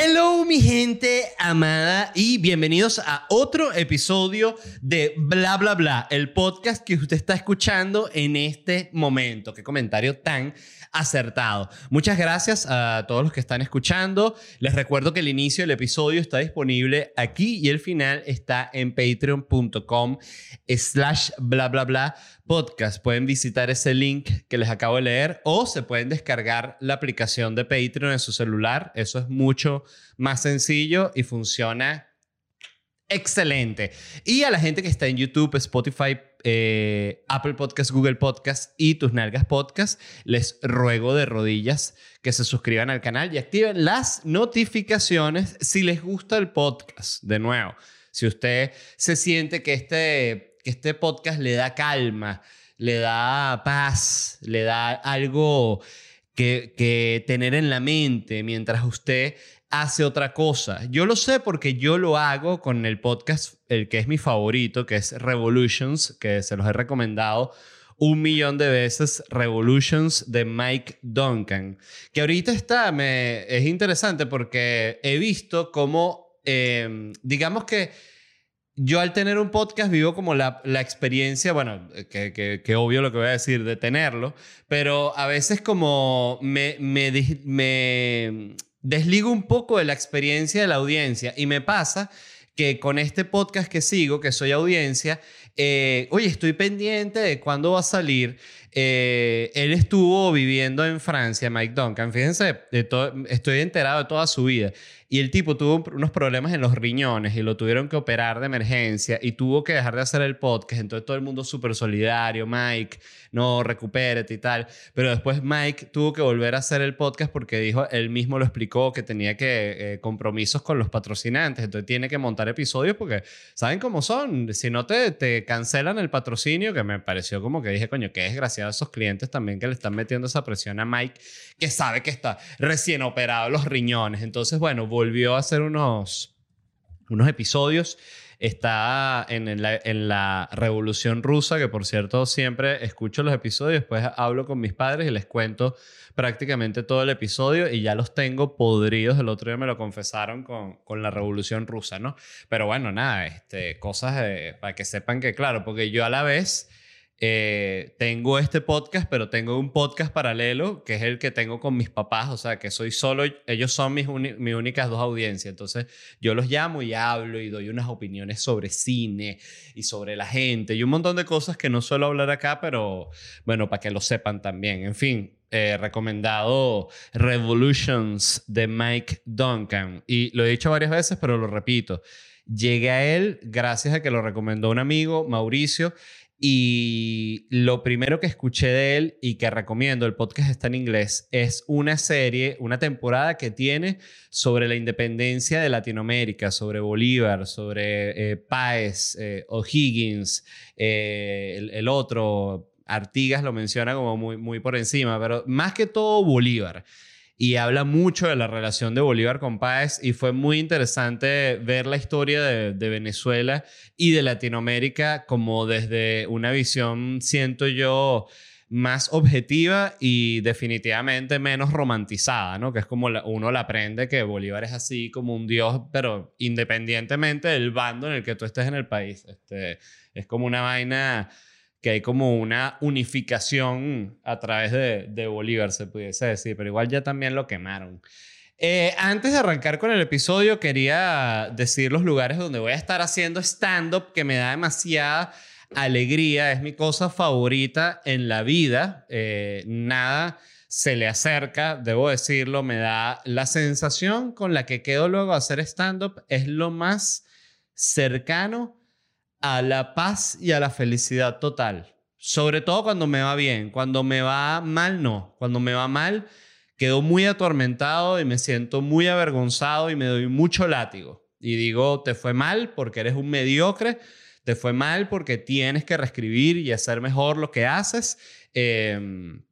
Hello mi gente amada y bienvenidos a otro episodio de Bla Bla Bla, el podcast que usted está escuchando en este momento. Qué comentario tan acertado. Muchas gracias a todos los que están escuchando. Les recuerdo que el inicio del episodio está disponible aquí y el final está en patreon.com slash bla bla bla podcast. Pueden visitar ese link que les acabo de leer o se pueden descargar la aplicación de Patreon en su celular. Eso es mucho más sencillo y funciona excelente. Y a la gente que está en YouTube, Spotify, eh, Apple Podcast, Google Podcast y Tus Nalgas Podcast, les ruego de rodillas que se suscriban al canal y activen las notificaciones si les gusta el podcast. De nuevo, si usted se siente que este, que este podcast le da calma, le da paz, le da algo que, tener en la mente mientras usted hace otra cosa. Yo lo sé porque yo lo hago con el podcast, el que es mi favorito, que es Revolutions, que se los he recomendado un millón de veces, Revolutions de Mike Duncan, que ahorita está, me, es interesante porque he visto cómo, em, digamos que yo al tener un podcast vivo como la, la experiencia, bueno, que, que, obvio lo que voy a decir de tenerlo, pero a veces como me, me, desligo un poco de la experiencia de la audiencia y me pasa que con este podcast que sigo, que soy audiencia, eh, oye, estoy pendiente de cuándo va a salir. Eh, él estuvo viviendo en Francia, Mike Duncan. Fíjense, estoy enterado de toda su vida. Y el tipo tuvo unos problemas en los riñones y lo tuvieron que operar de emergencia y tuvo que dejar de hacer el podcast. Entonces todo el mundo súper solidario, Mike, no, recupérate y tal. Pero después Mike tuvo que volver a hacer el podcast porque dijo, él mismo lo explicó, que tenía que eh, compromisos con los patrocinantes. Entonces tiene que montar episodios porque saben cómo son. Si no te, te cancelan el patrocinio, que me pareció como que dije, coño, qué desgraciado esos clientes también que le están metiendo esa presión a Mike, que sabe que está recién operado los riñones. Entonces, bueno, volvió a hacer unos, unos episodios. Está en la, en la Revolución Rusa, que por cierto siempre escucho los episodios, después hablo con mis padres y les cuento prácticamente todo el episodio y ya los tengo podridos. El otro día me lo confesaron con, con la Revolución Rusa, ¿no? Pero bueno, nada, este, cosas para que sepan que, claro, porque yo a la vez eh, tengo este podcast, pero tengo un podcast paralelo que es el que tengo con mis papás, o sea, que soy solo, ellos son mis, mis únicas dos audiencias, entonces yo los llamo y hablo y doy unas opiniones sobre cine y sobre la gente y un montón de cosas que no suelo hablar acá, pero bueno, para que lo sepan también. En fin, eh, recomendado Revolutions de Mike Duncan y lo he dicho varias veces, pero lo repito. Llegué a él gracias a que lo recomendó un amigo, Mauricio, y lo primero que escuché de él y que recomiendo, el podcast está en inglés, es una serie, una temporada que tiene sobre la independencia de Latinoamérica, sobre Bolívar, sobre eh, Páez, eh, O'Higgins, eh, el, otro, Artigas lo menciona como muy por encima, pero más que todo Bolívar y habla mucho de la relación de Bolívar con Páez y fue muy interesante ver la historia de, Venezuela y de Latinoamérica como desde una visión, siento yo, más objetiva y definitivamente menos romantizada, ¿no? Que es como uno la aprende que Bolívar es así como un dios, pero independientemente del bando en el que tú estés en el país. Este, es como una vaina que hay como una unificación a través de, de Bolívar, se pudiese decir, pero igual ya también lo quemaron. Eh, antes de arrancar con el episodio, quería decir los lugares donde voy a estar haciendo stand-up, que me da demasiada alegría, es mi cosa favorita en la vida. Eh, nada se le acerca, debo decirlo, me da la sensación con la que quedo luego a hacer stand-up, es lo más cercano a la paz y a la felicidad total. Sobre todo cuando me va bien. Cuando me va mal, no. Cuando me va mal, quedo muy atormentado y me siento muy avergonzado y me doy mucho látigo. Y digo, te fue mal porque eres un mediocre, te fue mal porque tienes que reescribir y hacer mejor lo que haces. Em,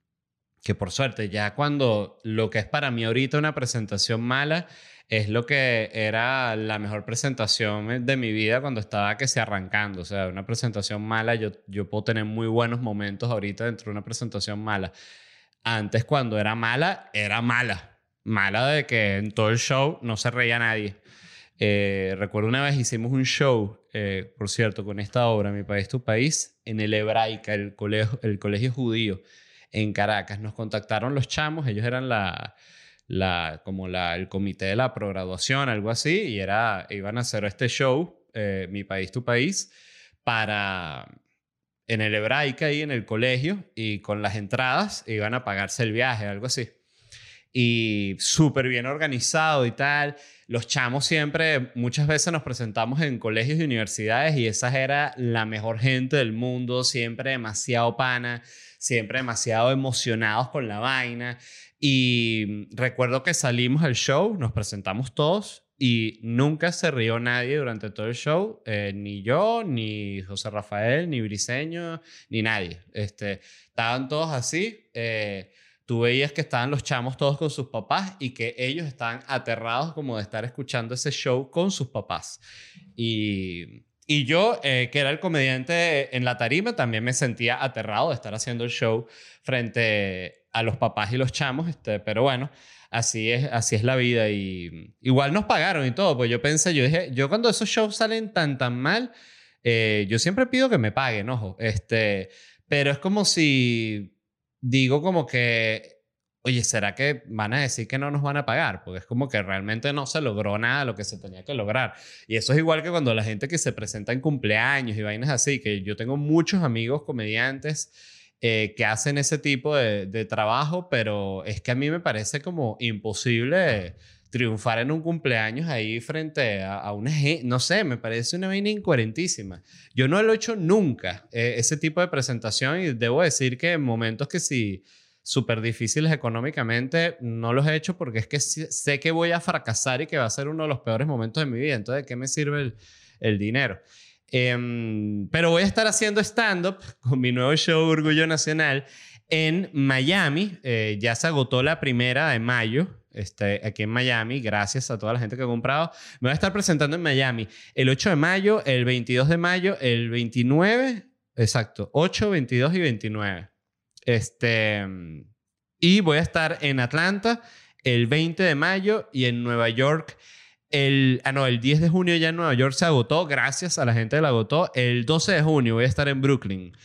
que por suerte, ya cuando lo que es para mí ahorita una presentación mala, es lo que era la mejor presentación de mi vida cuando estaba que se arrancando. O sea, una presentación mala, yo, yo puedo tener muy buenos momentos ahorita dentro de una presentación mala. Antes, cuando era mala, era mala. mala de que en todo el show no se reía nadie. Eh, recuerdo una vez hicimos un show, eh, por cierto, con esta obra, Mi País, Tu País, en el Hebraica, el colegio, el colegio judío en Caracas. Nos contactaron los chamos, ellos eran la, como la, el comité de la prograduación, algo así, y era, iban a hacer este show, eh, Mi País, Tu País, para en el Hebraica y en el colegio, y con las entradas iban a pagarse el viaje, algo así. Y súper bien organizado y tal los chamos siempre, muchas veces nos presentamos en colegios y universidades y esa era la mejor gente del mundo, siempre demasiado pana, siempre demasiado emocionados con la vaina. Y recuerdo que salimos al show, nos presentamos todos y nunca se rió nadie durante todo el show, eh, ni yo, ni José Rafael, ni Briseño, ni nadie. Este, estaban todos así. Eh, tú veías que estaban los chamos todos con sus papás y que ellos estaban aterrados como de estar escuchando ese show con sus papás. Y, y yo, eh, que era el comediante en la tarima, también me sentía aterrado de estar haciendo el show frente a los papás y los chamos, este, pero bueno. Así es, así es la vida y igual nos pagaron y todo, pues yo pensé, yo dije, yo cuando esos shows salen tan tan mal, eh, yo siempre pido que me paguen, ojo, este, pero es como si digo como que, oye, ¿será que van a decir que no nos van a pagar? Porque es como que realmente no se logró nada lo que se tenía que lograr. Y eso es igual que cuando la gente que se presenta en cumpleaños y vainas así, que yo tengo muchos amigos comediantes. Eh, que hacen ese tipo de, trabajo, pero es que a mí me parece como imposible triunfar en un cumpleaños ahí frente a, una no sé, me parece una vaina incoherentísima. Yo no lo he hecho nunca, eh, ese tipo de presentación, y debo decir que en momentos que sí súper difíciles económicamente, no los he hecho porque es que sé que voy a fracasar y que va a ser uno de los peores momentos de mi vida. Entonces, ¿de qué me sirve el, dinero? Em, pero voy a estar haciendo stand-up con mi nuevo show Orgullo Nacional en Miami. Eh, ya se agotó la primera de mayo este, aquí en Miami, gracias a toda la gente que ha comprado. Me voy a estar presentando en Miami el 8 de mayo, el 22 de mayo, el 29, exacto, 8, 22 y 29. Este, y voy a estar en Atlanta el 20 de mayo y en Nueva York el, ah, no, el 10 de junio ya en Nueva York se agotó, gracias a la gente que la agotó. El 12 de junio voy a estar en Brooklyn.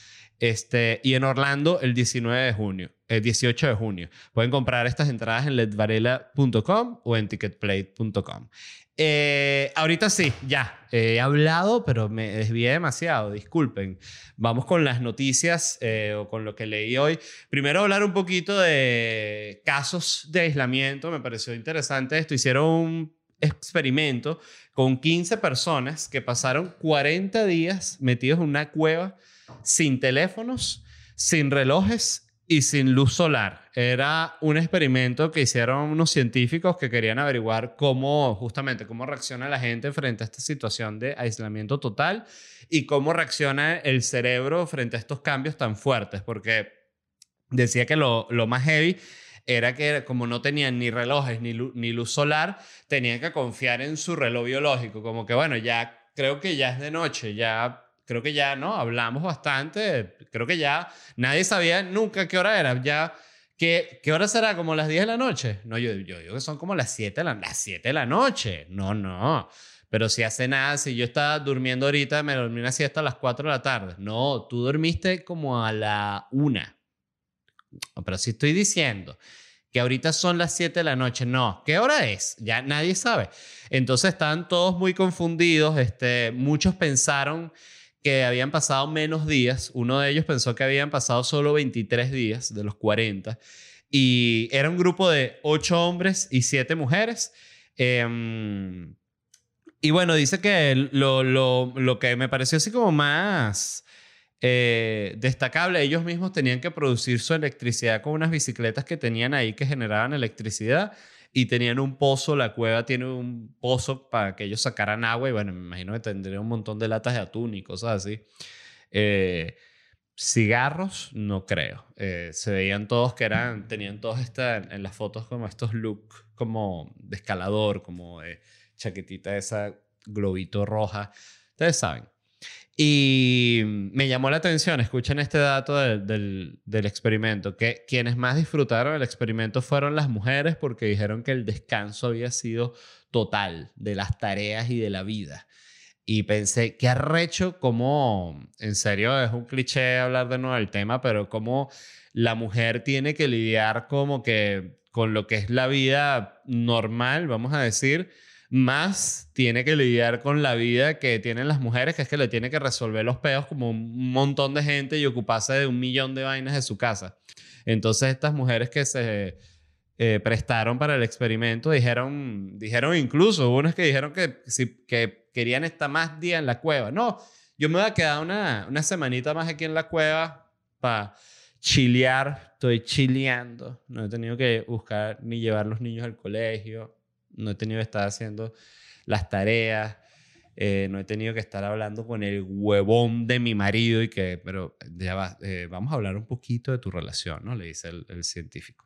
Este, y en Orlando el 19 de junio, el 18 de junio. Pueden comprar estas entradas en ledvarela.com o en ticketplate.com. Eh, ahorita sí, ya. he hablado, pero me desvié demasiado. Disculpen. Vamos con las noticias eh, o con lo que leí hoy. Primero hablar un poquito de casos de aislamiento. Me pareció interesante esto. Hicieron un experimento con 15 personas que pasaron 40 días metidos en una cueva sin teléfonos, sin relojes y sin luz solar. Era un experimento que hicieron unos científicos que querían averiguar cómo, justamente, cómo reacciona la gente frente a esta situación de aislamiento total y cómo reacciona el cerebro frente a estos cambios tan fuertes, porque decía que lo, más heavy era que como no tenían ni relojes ni ni luz solar, tenían que confiar en su reloj biológico, como que bueno, ya creo que ya es de noche, ya creo que ya, ¿no? Hablamos bastante, creo que ya nadie sabía nunca qué hora era, ya... ¿Qué, ¿Qué hora será? ¿Como las 10 de la noche? No, yo, yo digo que son como las 7 de la, las 7 de la noche. No, no. Pero si hace nada, si yo estaba durmiendo ahorita, me dormí una siesta a las 4 de la tarde. No, tú dormiste como a la 1. Pero si estoy diciendo que ahorita son las 7 de la noche, no. ¿Qué hora es? Ya nadie sabe. Entonces están todos muy confundidos. Este, muchos pensaron que habían pasado menos días. Uno de ellos pensó que habían pasado solo 23 días de los 40. Y era un grupo de 8 hombres y 7 mujeres. Em, y bueno, dice que lo, lo, lo, que me pareció así como más eh, destacable, ellos mismos tenían que producir su electricidad con unas bicicletas que tenían ahí que generaban electricidad y tenían un pozo, la cueva tiene un pozo para que ellos sacaran agua y bueno, me imagino que tendría un montón de latas de atún y cosas así. Eh, cigarros, no creo. Eh, se veían todos que eran, tenían todos esta, en las fotos como estos looks como de escalador, como de chaquetita esa globito roja. Ustedes saben. Y me llamó la atención, escuchen este dato del, del, experimento, que quienes más disfrutaron del experimento fueron las mujeres porque dijeron que el descanso había sido total de las tareas y de la vida. Y pensé, qué arrecho, como, en serio, es un cliché hablar de nuevo del tema, pero como la mujer tiene que lidiar como que con lo que es la vida normal, vamos a decir, más tiene que lidiar con la vida que tienen las mujeres, que es que le tiene que resolver los peos como un montón de gente y ocuparse de un millón de vainas de su casa. Entonces estas mujeres que se eh, prestaron para el experimento dijeron, dijeron incluso, unas que dijeron que, que querían estar más días en la cueva. No, yo me voy a quedar una, una semanita más aquí en la cueva para chilear. Estoy chileando. No he tenido que buscar ni llevar los niños al colegio no he tenido que estar haciendo las tareas, eh, no he tenido que estar hablando con el huevón de mi marido y que, pero ya va, eh, vamos a hablar un poquito de tu relación, ¿no? Le dice el, el científico.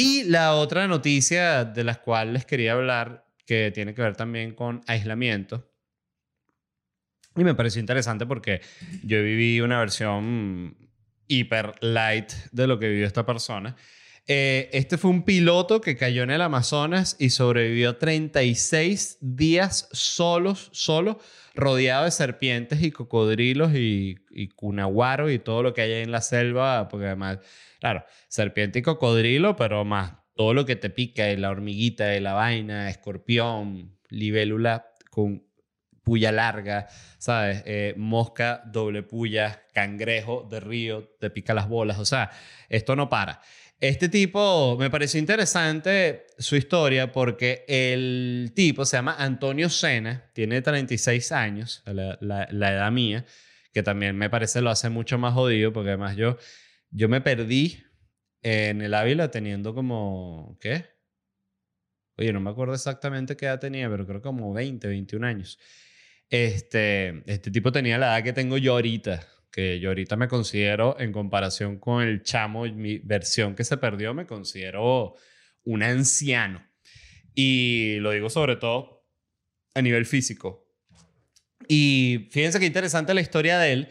Y la otra noticia de la cual les quería hablar, que tiene que ver también con aislamiento. Y me pareció interesante porque yo viví una versión hiper light de lo que vivió esta persona. Eh, este fue un piloto que cayó en el Amazonas y sobrevivió 36 días solos, solo, rodeado de serpientes y cocodrilos y, y cunaguaro y todo lo que hay en la selva, porque además Claro, serpiente y cocodrilo, pero más todo lo que te pica, la hormiguita, la vaina, escorpión, libélula con puya larga, ¿sabes? Eh, mosca, doble puya, cangrejo de río, te pica las bolas, o sea, esto no para. Este tipo me pareció interesante su historia porque el tipo se llama Antonio Sena, tiene 36 años, la, la edad mía, que también me parece lo hace mucho más jodido porque además yo yo me perdí en el Ávila teniendo como, ¿qué? Oye, no me acuerdo exactamente qué edad tenía, pero creo como 20, 21 años. Este, este tipo tenía la edad que tengo yo ahorita, que yo ahorita me considero, en comparación con el chamo, mi versión que se perdió, me considero un anciano. Y lo digo sobre todo a nivel físico. Y fíjense qué interesante la historia de él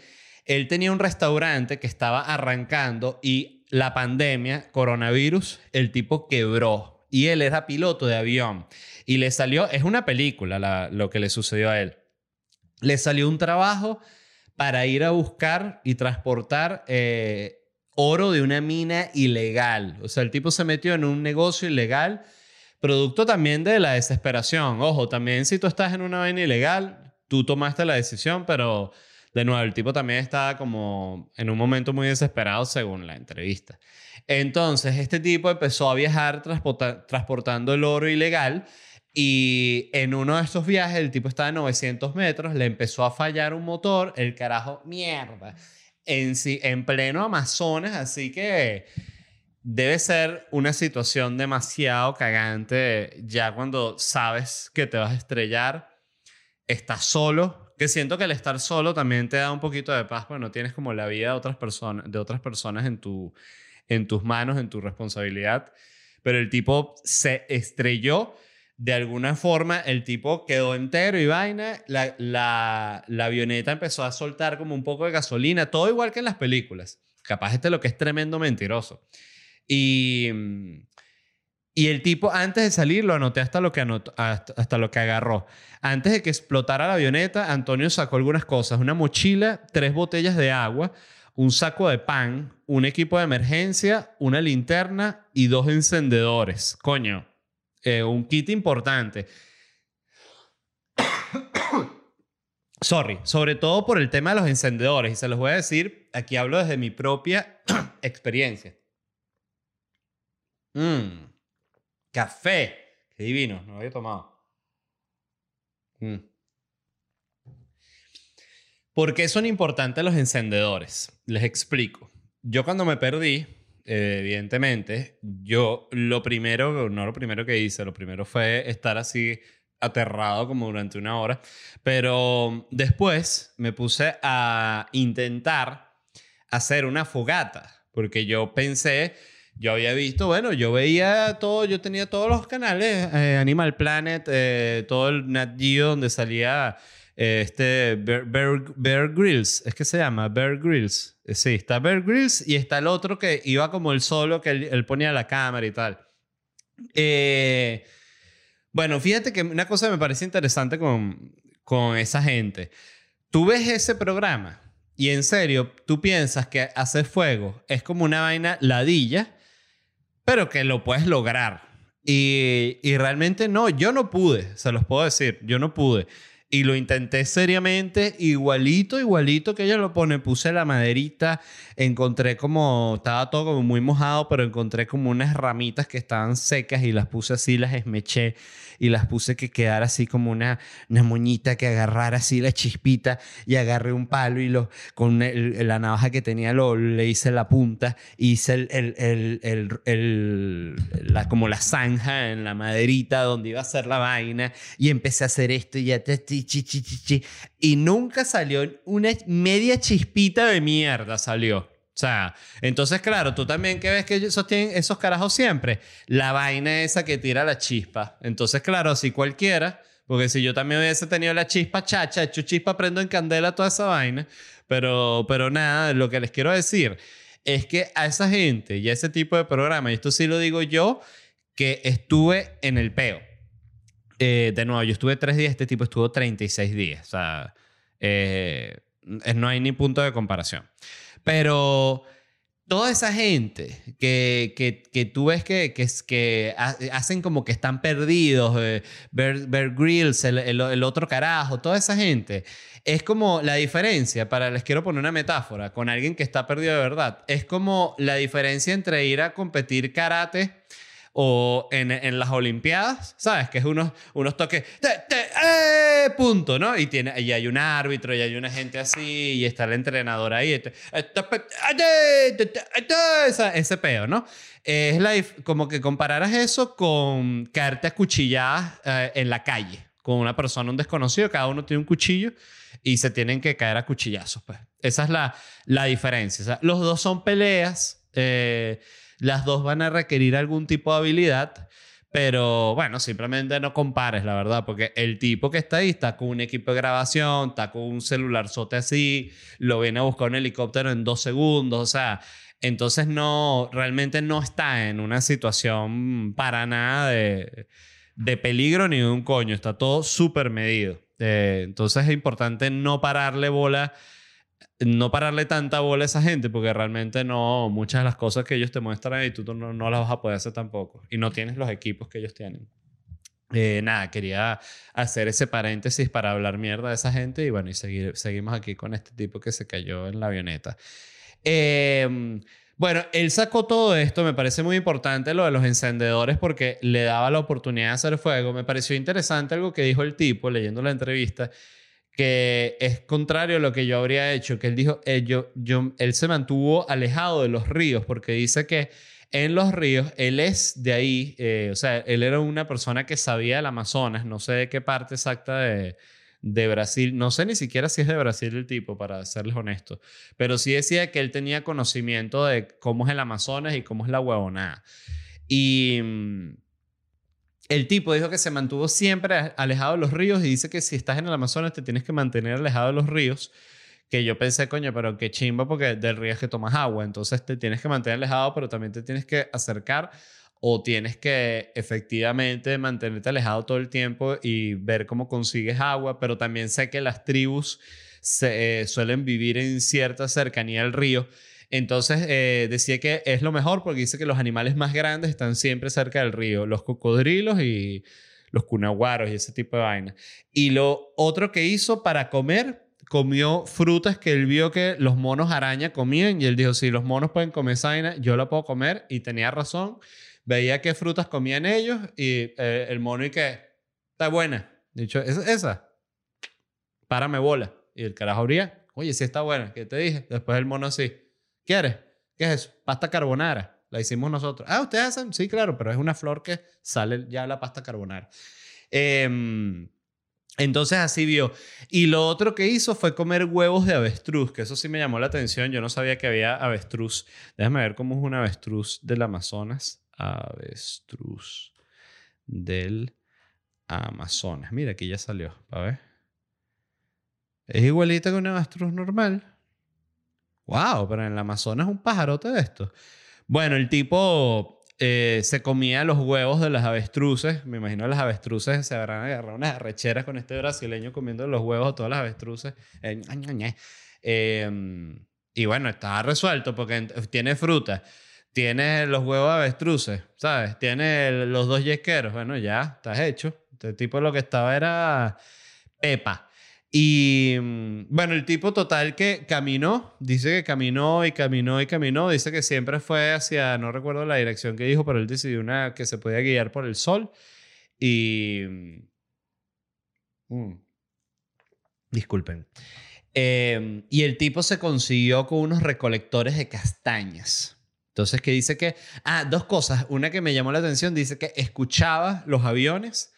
él tenía un restaurante que estaba arrancando y la pandemia, coronavirus, el tipo quebró. Y él era piloto de avión. Y le salió, es una película lo que le sucedió a él. Le salió un trabajo para ir a buscar y transportar eh, oro de una mina ilegal. O sea, el tipo se metió en un negocio ilegal, producto también de la desesperación. Ojo, también si tú estás en una vaina ilegal, tú tomaste la decisión, pero de nuevo, el tipo también estaba como en un momento muy desesperado según la entrevista. Entonces, este tipo empezó a viajar transportando el oro ilegal y en uno de estos viajes el tipo estaba a 900 metros, le empezó a fallar un motor, el carajo, mierda, en, en pleno Amazonas, así que debe ser una situación demasiado cagante ya cuando sabes que te vas a estrellar, estás solo, que siento que el estar solo también te da un poquito de paz, porque no tienes como la vida de otras personas, de otras personas en, tu, en tus manos, en tu responsabilidad. Pero el tipo se estrelló. De alguna forma, el tipo quedó entero y vaina. La, la, la avioneta empezó a soltar como un poco de gasolina, todo igual que en las películas. Capaz este lo que es tremendo mentiroso. Y, y el tipo, antes de salir, lo anoté hasta lo que, hasta, lo que agarró. Antes de que explotara la avioneta, Antonio sacó algunas cosas. Una mochila, tres botellas de agua, un saco de pan, un equipo de emergencia, una linterna y dos encendedores. Coño, eh, un kit importante. Sorry, sobre todo por el tema de los encendedores. Y se los voy a decir, aquí hablo desde mi propia experiencia. Mmm Café. Qué divino, no lo había tomado. Mm. ¿Por qué son importantes los encendedores? Les explico. Yo cuando me perdí, evidentemente, yo lo primero, no lo primero que hice, lo primero fue estar así aterrado como durante una hora, pero después me puse a intentar hacer una fogata, porque yo pensé, yo había visto, bueno, yo veía todo, yo tenía todos los canales, eh, Animal Planet, eh, todo el Nat Geo donde salía eh, este Bear, Bear, Grylls, es que se llama Bear Grylls. sí, está Bear Grylls y está el otro que iba como el solo que él, ponía la cámara y tal. bueno, fíjate que una cosa me parece interesante con, con esa gente. Tú ves ese programa y en serio, tú piensas que hacer fuego es como una vaina ladilla, pero que lo puedes lograr. Y, y, realmente no, yo no pude, se los puedo decir, yo no pude. Y lo intenté seriamente, igualito, igualito que ella lo pone. Puse la maderita, encontré como, estaba todo muy mojado, pero encontré como unas ramitas que estaban secas y las puse así, las esmeché y las puse que quedara así como una, una moñita que agarrara así la chispita y agarré un palo y lo, con la navaja que tenía lo, le hice la punta, hice el, el, el, la, como la zanja en la maderita donde iba a ser la vaina y empecé a hacer esto y ya y nunca salió una media chispita de mierda salió. O sea, entonces, claro, tú también que ves que esos tienen esos carajos siempre, la vaina esa que tira la chispa. Entonces, claro, si cualquiera, porque si yo también hubiese tenido la chispa chacha, hecho chispa, prendo en candela toda esa vaina. Pero, pero nada, lo que les quiero decir es que a esa gente y a ese tipo de programa, y esto sí lo digo yo, que estuve en el peo. Eh, de nuevo, yo estuve tres días, este tipo estuvo 36 días. O sea, eh, no hay ni punto de comparación. Pero toda esa gente que, que, que tú ves que, que, hacen como que están perdidos, eh, Bear, el, el, otro carajo, toda esa gente, es como la diferencia, para les quiero poner una metáfora, con alguien que está perdido de verdad, es como la diferencia entre ir a competir karate o en, en, las Olimpiadas, ¿sabes? Que es unos, unos toques, eh, punto, ¿no? Y, tiene, y hay un árbitro y hay una gente así y está el entrenador ahí. Este, ese peo, ¿no? Es la, como que compararas eso con caerte a cuchilladas eh, en la calle con una persona, un desconocido, cada uno tiene un cuchillo y se tienen que caer a cuchillazos, pues. Esa es la, la diferencia. O sea, los dos son peleas. Eh, las dos van a requerir algún tipo de habilidad, pero bueno, simplemente no compares, la verdad, porque el tipo que está ahí está con un equipo de grabación, está con un celular sote así, lo viene a buscar un helicóptero en dos segundos, o sea, entonces no, realmente no está en una situación para nada de, de peligro ni de un coño, está todo súper medido. Eh, entonces es importante no pararle bola no pararle tanta bola a esa gente porque realmente no, muchas de las cosas que ellos te muestran y tú no, no las vas a poder hacer tampoco y no tienes los equipos que ellos tienen. Eh, nada, quería hacer ese paréntesis para hablar mierda de esa gente y bueno, y seguir, seguimos aquí con este tipo que se cayó en la avioneta. Em, bueno, él sacó todo esto, me parece muy importante lo de los encendedores porque le daba la oportunidad de hacer fuego. Me pareció interesante algo que dijo el tipo leyendo la entrevista que es contrario a lo que yo habría hecho, que él dijo, eh, yo, él se mantuvo alejado de los ríos porque dice que en los ríos, él es de ahí, eh, o sea, él era una persona que sabía el Amazonas, no sé de qué parte exacta de, de Brasil, no sé ni siquiera si es de Brasil el tipo, para serles honesto, pero sí decía que él tenía conocimiento de cómo es el Amazonas y cómo es la huevonada. Y mm, el tipo dijo que se mantuvo siempre alejado de los ríos y dice que si estás en el Amazonas te tienes que mantener alejado de los ríos. Que yo pensé, coño, pero qué chimba porque del río es que tomas agua. Entonces te tienes que mantener alejado, pero también te tienes que acercar o tienes que efectivamente mantenerte alejado todo el tiempo y ver cómo consigues agua. Pero también sé que las tribus se, eh, suelen vivir en cierta cercanía al río entonces eh, decía que es lo mejor porque dice que los animales más grandes están siempre cerca del río, los cocodrilos y los cunaguaros y ese tipo de vaina. Y lo otro que hizo para comer, comió frutas que él vio que los monos araña comían y él dijo, si los monos pueden comer esa vaina, yo la puedo comer y tenía razón. Veía qué frutas comían ellos y eh, el mono y que, está buena. Dicho, esa, esa, párame bola. Y el carajo abría Oye, sí está buena. ¿Qué te dije? Después el mono así. ¿Quieres? ¿Qué es eso? Pasta carbonara. La hicimos nosotros. Ah, ¿ustedes hacen? Sí, claro, pero es una flor que sale ya la pasta carbonara. Em, entonces así vio. Y lo otro que hizo fue comer huevos de avestruz, que eso sí me llamó la atención. Yo no sabía que había avestruz. Déjame ver cómo es un avestruz del Amazonas. Avestruz del Amazonas. Mira, aquí ya salió. A ver. Es igualita que un avestruz normal. Wow, pero en el Amazonas un pajarote de esto. Bueno, el tipo eh, se comía los huevos de las avestruces. Me imagino las avestruces se habrán agarrado unas arrecheras con este brasileño comiendo los huevos de todas las avestruces. Eh, em, y bueno, estaba resuelto porque tiene fruta. Tiene los huevos de avestruces, ¿sabes? Tiene los dos yesqueros. Bueno, ya, estás hecho. Este tipo lo que estaba era pepa. Y mm, bueno, el tipo total que caminó, dice que caminó y caminó y caminó, dice que siempre fue hacia, no recuerdo la dirección que dijo, pero él decidió una que se podía guiar por el sol. Y... Mm, mm, disculpen. Em, y el tipo se consiguió con unos recolectores de castañas. Entonces, que dice que... Ah, dos cosas. Una que me llamó la atención, dice que escuchaba los aviones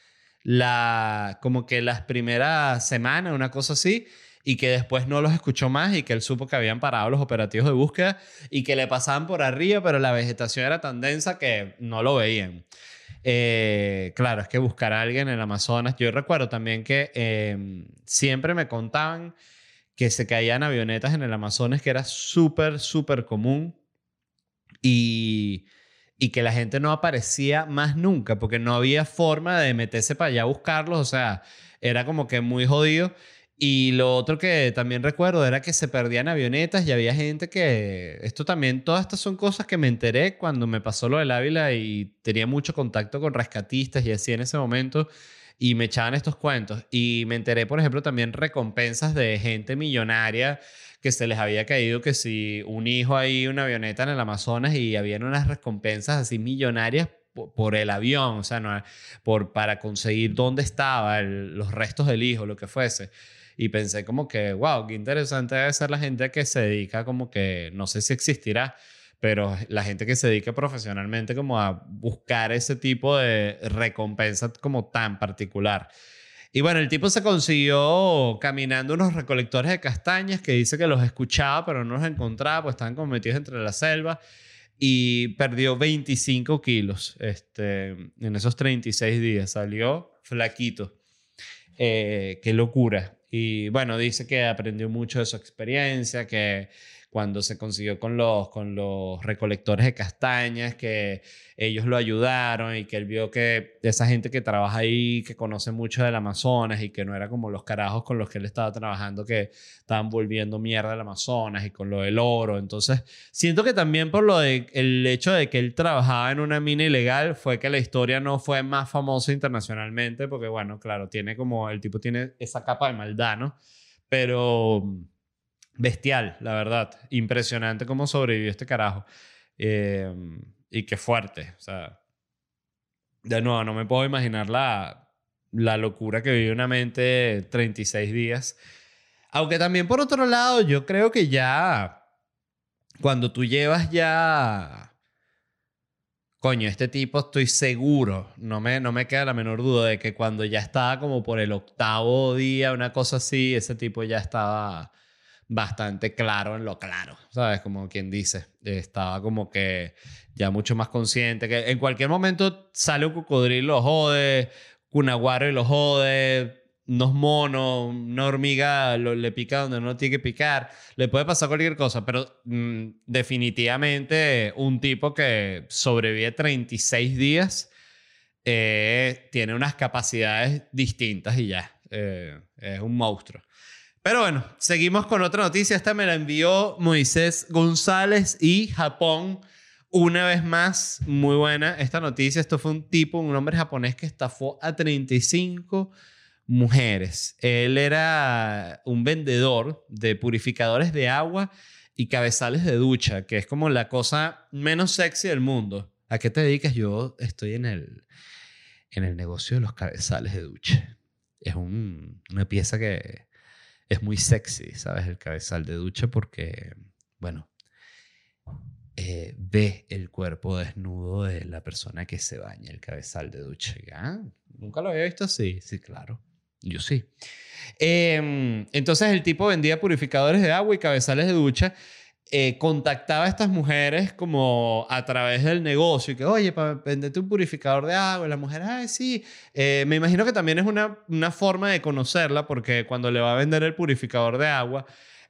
la, como que las primeras semanas, una cosa así, y que después no los escuchó más y que él supo que habían parado los operativos de búsqueda y que le pasaban por arriba, pero la vegetación era tan densa que no lo veían. Eh, claro, es que buscar a alguien en el Amazonas. Yo recuerdo también que em, siempre me contaban que se caían avionetas en el Amazonas, que era súper, súper común. Y y que la gente no aparecía más nunca porque no había forma de meterse para allá a buscarlos, o sea, era como que muy jodido. Y lo otro que también recuerdo era que se perdían avionetas y había gente que, esto también, todas estas son cosas que me enteré cuando me pasó lo del Ávila y tenía mucho contacto con rescatistas y así en ese momento y me echaban estos cuentos. Y me enteré, por ejemplo, también recompensas de gente millonaria que se les había caído que si un hijo ahí, una avioneta en el Amazonas y habían unas recompensas así millonarias por, el avión, o sea, no, por, para conseguir dónde estaba los restos del hijo, lo que fuese. Y pensé como que, wow, qué interesante debe ser la gente que se dedica como que, no sé si existirá, pero la gente que se dedica profesionalmente como a buscar ese tipo de recompensa como tan particular. Y bueno, el tipo se consiguió caminando unos recolectores de castañas que dice que los escuchaba, pero no los encontraba, pues estaban como metidos entre la selva. Y perdió 25 kilos este, en esos 36 días. Salió flaquito. Eh, qué locura. Y bueno, dice que aprendió mucho de su experiencia, que cuando se consiguió con los, con los recolectores de castañas, que ellos lo ayudaron y que él vio que esa gente que trabaja ahí, que conoce mucho del Amazonas y que no era como los carajos con los que él estaba trabajando que estaban volviendo mierda al Amazonas y con lo del oro. Entonces, siento que también por lo de, el hecho de que él trabajaba en una mina ilegal fue que la historia no fue más famosa internacionalmente, porque bueno, claro, tiene como, el tipo tiene esa capa de maldad, ¿no? Pero bestial, la verdad. Impresionante cómo sobrevivió este carajo. Eh, y qué fuerte. O sea, de nuevo, no me puedo imaginar la, la locura que vive una mente 36 días. Aunque también por otro lado, yo creo que ya, cuando tú llevas ya... Coño, este tipo estoy seguro, no me, no me queda la menor duda de que cuando ya estaba como por el octavo día, una cosa así, ese tipo ya estaba bastante claro en lo claro, ¿sabes? Como quien dice, estaba como que ya mucho más consciente que en cualquier momento sale un cocodrilo, lo jode, un aguaro y lo jode, unos monos, una hormiga le pica donde no tiene que picar, le puede pasar cualquier cosa, pero mm, definitivamente un tipo que sobrevive 36 días eh, tiene unas capacidades distintas y ya, eh, es un monstruo. Pero bueno, seguimos con otra noticia. Esta me la envió Moisés González y Japón. Una vez más, muy buena esta noticia. Esto fue un tipo, un hombre japonés que estafó a 35 mujeres. Él era un vendedor de purificadores de agua y cabezales de ducha, que es como la cosa menos sexy del mundo. ¿A qué te dedicas? Yo estoy en el, en el negocio de los cabezales de ducha. Es una pieza que es muy sexy, ¿sabes? El cabezal de ducha porque, bueno, eh, ve el cuerpo desnudo de la persona que se baña, el cabezal de ducha. Ah, Nunca lo había visto así, sí, claro. Yo sí. Em, entonces el tipo vendía purificadores de agua y cabezales de ducha. Eh, contactaba a estas mujeres como a través del negocio y que, oye, para venderte un purificador de agua. Y la mujer, ay, sí. Eh, me imagino que también es una, una forma de conocerla porque cuando le va a vender el purificador de agua,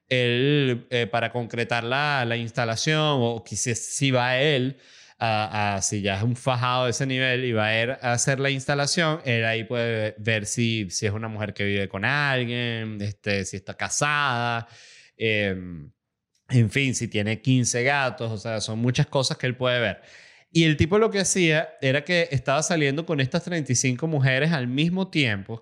él, eh, para concretar la, la instalación o quizás si va él, a, a- si ya es un fajado de ese nivel y va a ir a hacer la instalación, él ahí puede ver si, si es una mujer que vive con alguien, este, si está casada, em, en fin, si tiene 15 gatos, o sea, son muchas cosas que él puede ver. Y el tipo lo que hacía era que estaba saliendo con estas 35 mujeres al mismo tiempo.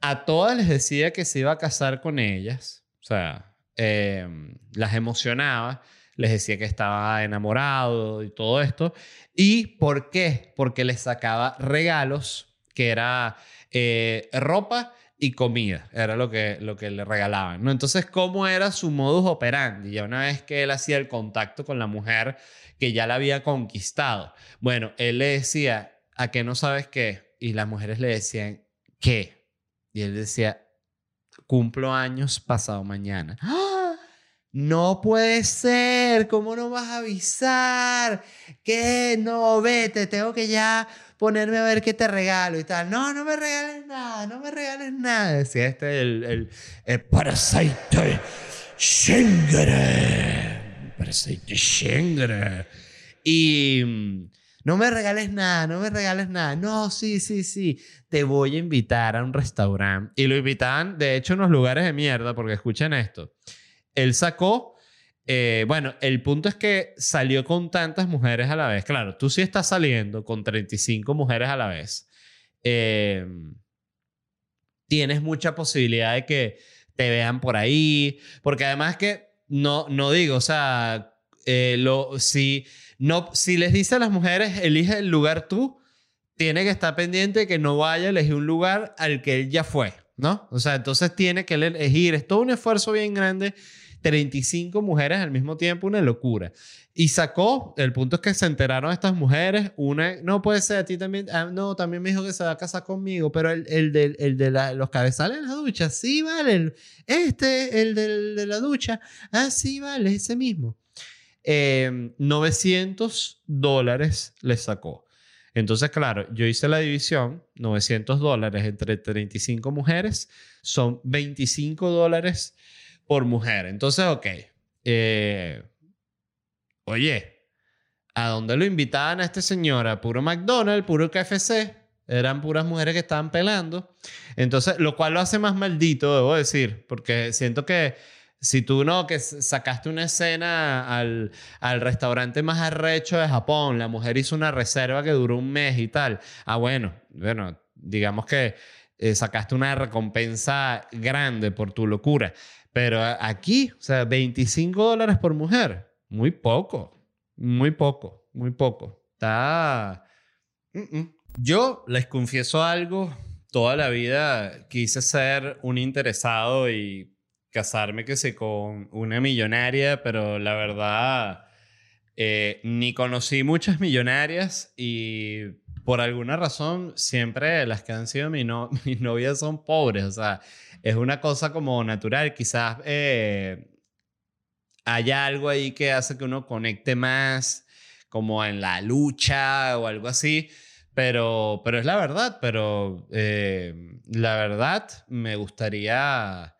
A todas les decía que se iba a casar con ellas. O sea, em, las emocionaba les decía que estaba enamorado y todo esto. ¿Y por qué? Porque les sacaba regalos, que era eh, ropa y comida, era lo que, lo que le regalaban. ¿no? Entonces, ¿cómo era su modus operandi? Ya una vez que él hacía el contacto con la mujer que ya la había conquistado, bueno, él le decía, ¿a qué no sabes qué? Y las mujeres le decían, ¿qué? Y él decía, cumplo años pasado mañana. ¡Ah! No puede ser, ¿cómo no vas a avisar? ¿Qué? No, vete, tengo que ya ponerme a ver qué te regalo y tal. No, no me regales nada, no me regales nada. Decía este el, el, el parasite Shengere. Parasite Shengere. Y mm, no me regales nada, no me regales nada. No, sí, sí, sí. Te voy a invitar a un restaurante. Y lo invitaban, de hecho, a unos lugares de mierda, porque escuchen esto él sacó, eh, bueno, el punto es que salió con tantas mujeres a la vez. Claro, tú sí estás saliendo con 35 mujeres a la vez. eh, tienes mucha posibilidad de que te vean por ahí, porque además que no, no digo, o sea, eh, lo, si, no, si les dice a las mujeres, elige el lugar tú, tiene que estar pendiente de que no vaya a elegir un lugar al que él ya fue, ¿no? O sea, entonces tiene que elegir, es todo un esfuerzo bien grande 35 mujeres al mismo tiempo, una locura. Y sacó, el punto es que se enteraron estas mujeres, una, no puede ser, a ti también, ah, no, también me dijo que se va a casar conmigo, pero el, el de, el de la- los cabezales de la ducha, sí, vale, el- este, el del- de la ducha, ah, sí, vale, ese mismo. Eh, 900 dólares le sacó. Entonces, claro, yo hice la división, 900 dólares entre 35 mujeres, son 25 dólares por mujer. Entonces, ok. eh, oye, ¿a dónde lo invitaban a este señor? ¿A puro McDonald's, puro KFC? Eran puras mujeres que estaban pelando. Entonces, lo cual lo hace más maldito, debo decir, porque siento que si tú no, que sacaste una escena al, al restaurante más arrecho de Japón, la mujer hizo una reserva que duró un mes y tal. Ah, bueno, bueno, digamos que eh, sacaste una recompensa grande por tu locura. Pero aquí, o sea, 25 dólares por mujer, muy poco, muy poco, muy poco. Está... Yo les confieso algo, toda la vida quise ser un interesado y casarme que sé con una millonaria, pero la verdad eh, ni conocí muchas millonarias y por alguna razón siempre las que han sido mis novias son pobres, o sea, es una cosa como natural, quizás eh, haya algo ahí que hace que uno conecte más como en la lucha o algo así. Pero, pero es la verdad, pero eh, la verdad me gustaría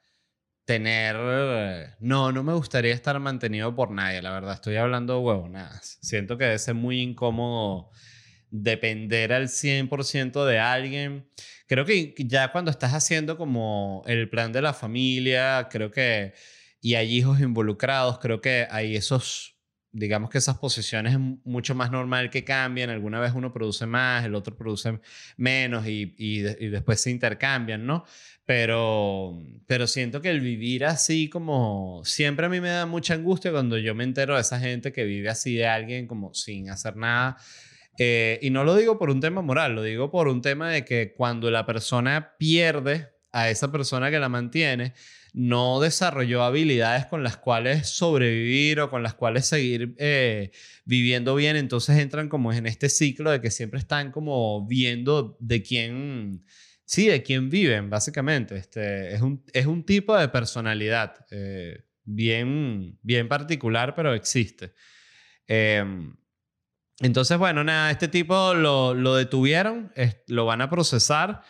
tener... No, no me gustaría estar mantenido por nadie, la verdad. Estoy hablando huevonadas. Siento que debe ser muy incómodo depender al 100% de alguien. Creo que ya cuando estás haciendo como el plan de la familia, creo que... Y hay hijos involucrados, creo que hay esos digamos que esas posiciones es mucho más normal que cambien. Alguna vez uno produce más, el otro produce menos y, y, y después se intercambian, ¿no? Pero, pero siento que el vivir así como siempre a mí me da mucha angustia cuando yo me entero de esa gente que vive así de alguien como sin hacer nada. Eh, y no lo digo por un tema moral, lo digo por un tema de que cuando la persona pierde a esa persona que la mantiene, no desarrolló habilidades con las cuales sobrevivir o con las cuales seguir eh, viviendo bien, entonces entran como en este ciclo de que siempre están como viendo de quién, sí, de quién viven, básicamente. Este, es, un, es un tipo de personalidad eh, bien, bien particular, pero existe. Em, entonces, bueno, nada, este tipo lo, lo detuvieron, lo van a procesar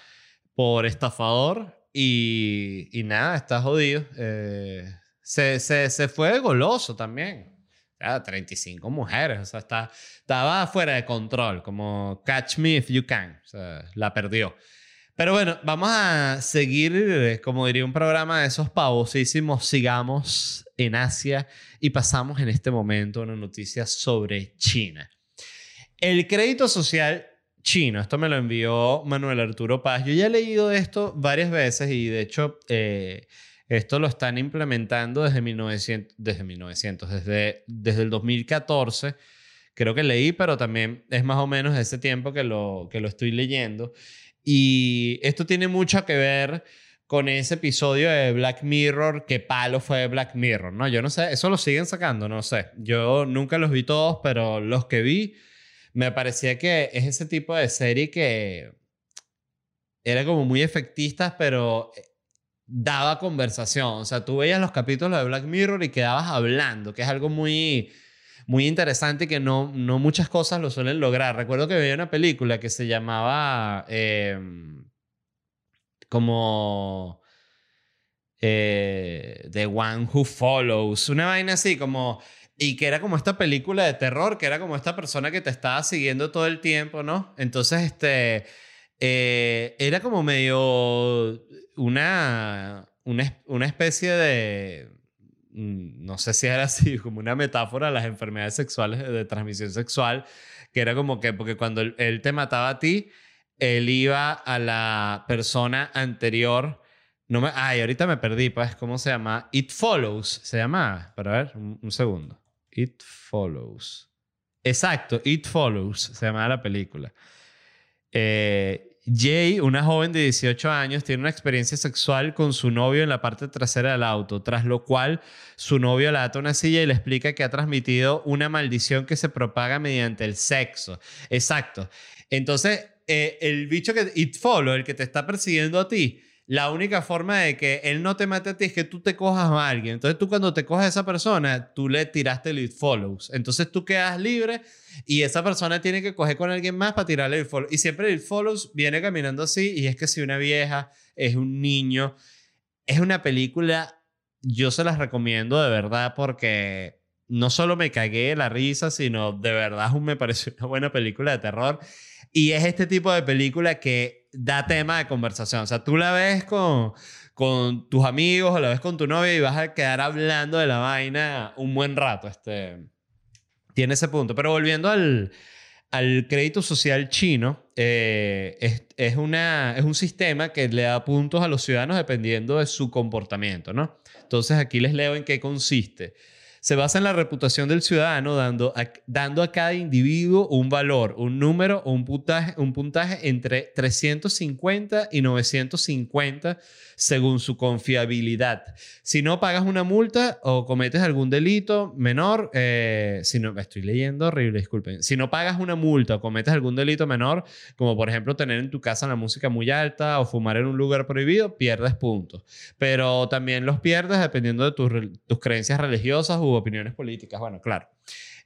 por estafador y, y nada, está jodido. Eh, se, se, se, fue goloso también. Ya, 35 mujeres, o sea, está, estaba fuera de control, como Catch Me If You Can, la perdió. Pero bueno, vamos a seguir, como diría un programa de esos pavosísimos, sigamos en Asia y pasamos en este momento una noticia sobre China. El crédito social chino, esto me lo envió Manuel Arturo Paz. Yo ya he leído esto varias veces y de hecho eh, esto lo están implementando desde 1900, desde 1900, desde, desde el 2014. Creo que leí, pero también es más o menos ese tiempo que lo, que lo estoy leyendo. Y esto tiene mucho que ver con ese episodio de Black Mirror, que palo fue Black Mirror, ¿no? Yo no sé, eso lo siguen sacando, no sé. Yo nunca los vi todos, pero los que vi me parecía que es ese tipo de serie que era como muy efectista, pero eh, daba conversación. O sea, tú veías los capítulos de Black Mirror y quedabas hablando, que es algo muy, muy interesante y que no, no muchas cosas lo suelen lograr. Recuerdo que veía una película que se llamaba em, como eh, The One Who Follows, una vaina así como y que era como esta película de terror, que era como esta persona que te estaba siguiendo todo el tiempo, ¿no? Entonces, este, eh, era como medio una, una, una especie de, mm, no sé si era así, como una metáfora de las enfermedades sexuales de transmisión sexual, que era como que, porque cuando él, te mataba a ti, él iba a la persona anterior. No me, ay, ahorita me perdí, pues, ¿cómo se llama? It Follows, se llama. Para ver, un segundo. It Follows. Exacto, It Follows se llama la película. Eh, Jay, una joven de 18 años, tiene una experiencia sexual con su novio en la parte trasera del auto, tras lo cual su novio la ata una silla y le explica que ha transmitido una maldición que se propaga mediante el sexo. Exacto. Entonces, eh, el bicho que It Follow, el que te está persiguiendo a ti, la única forma de que él no te mate a ti es que tú te cojas a alguien. Entonces tú cuando te cojas a esa persona, tú le tiraste el follows. Entonces tú quedas libre y esa persona tiene que coger con alguien más para tirarle el follow. Y siempre el follows viene caminando así y es que si una vieja es un niño, es una película, yo se las recomiendo de verdad porque no solo me cagué la risa, sino de verdad me pareció una buena película de terror. Y es este tipo de película que da tema de conversación. O sea, tú la ves con, con tus amigos o la ves con tu novia y vas a quedar hablando de la vaina un buen rato. Este, tiene ese punto. Pero volviendo al, al crédito social chino, eh, es, es, una, es un sistema que le da puntos a los ciudadanos dependiendo de su comportamiento, ¿no? Entonces aquí les leo en qué consiste se basa en la reputación del ciudadano dando a, dando a cada individuo un valor, un número un puntaje, un puntaje entre 350 y 950 según su confiabilidad. Si no pagas una multa o cometes algún delito menor, eh, si no, estoy leyendo horrible, disculpen. Si no pagas una multa o cometes algún delito menor, como por ejemplo tener en tu casa la música muy alta o fumar en un lugar prohibido, pierdes puntos. Pero también los pierdes dependiendo de tus, tus creencias religiosas opiniones políticas. Bueno, claro.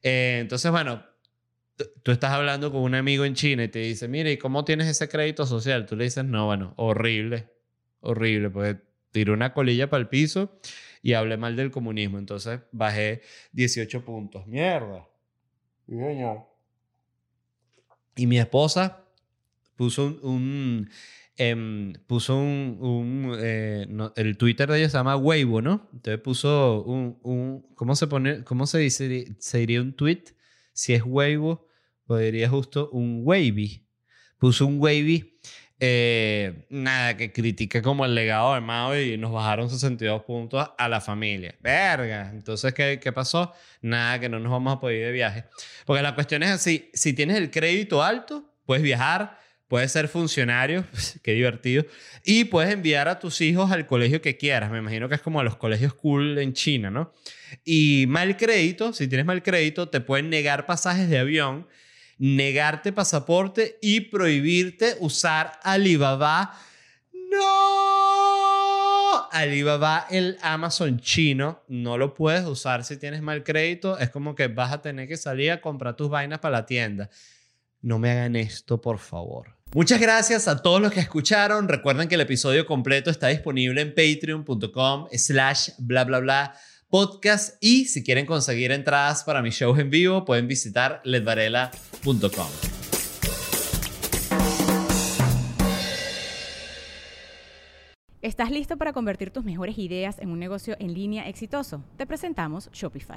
Eh, entonces, bueno, tú estás hablando con un amigo en China y te dice, mire, ¿y cómo tienes ese crédito social? Tú le dices, no, bueno, horrible, horrible, porque tiré una colilla para el piso y hablé mal del comunismo. Entonces bajé 18 puntos. Mierda. Y mi esposa puso un, Em, puso un, eh, el Twitter de ella se llama Weibo, ¿no? Entonces puso un, ¿cómo se pone, cómo se dice, se diría un tweet? Si es Weibo, podría justo un Wavy. Puso un Wavy, eh, nada, que critica como el legado de Mao y nos bajaron 62 puntos a la familia. Verga. Entonces, ¿qué, ¿qué pasó? Nada, que no nos vamos a poder ir de viaje. Porque la cuestión es así, si tienes el crédito alto, puedes viajar, puedes ser funcionario, qué divertido, y puedes enviar a tus hijos al colegio que quieras. Me imagino que es como a los colegios cool en China, ¿no? Y mal crédito, si tienes mal crédito, te pueden negar pasajes de avión, negarte pasaporte y prohibirte usar Alibaba. ¡No! Alibaba, el Amazon chino, no lo puedes usar si tienes mal crédito. Es como que vas a tener que salir a comprar tus vainas para la tienda. No me hagan esto, por favor. Muchas gracias a todos los que escucharon. Recuerden que el episodio completo está disponible en patreon.com slash bla bla bla podcast y si quieren conseguir entradas para mis shows en vivo pueden visitar ledvarela.com. ¿Estás listo para convertir tus mejores ideas en un negocio en línea exitoso? Te presentamos Shopify.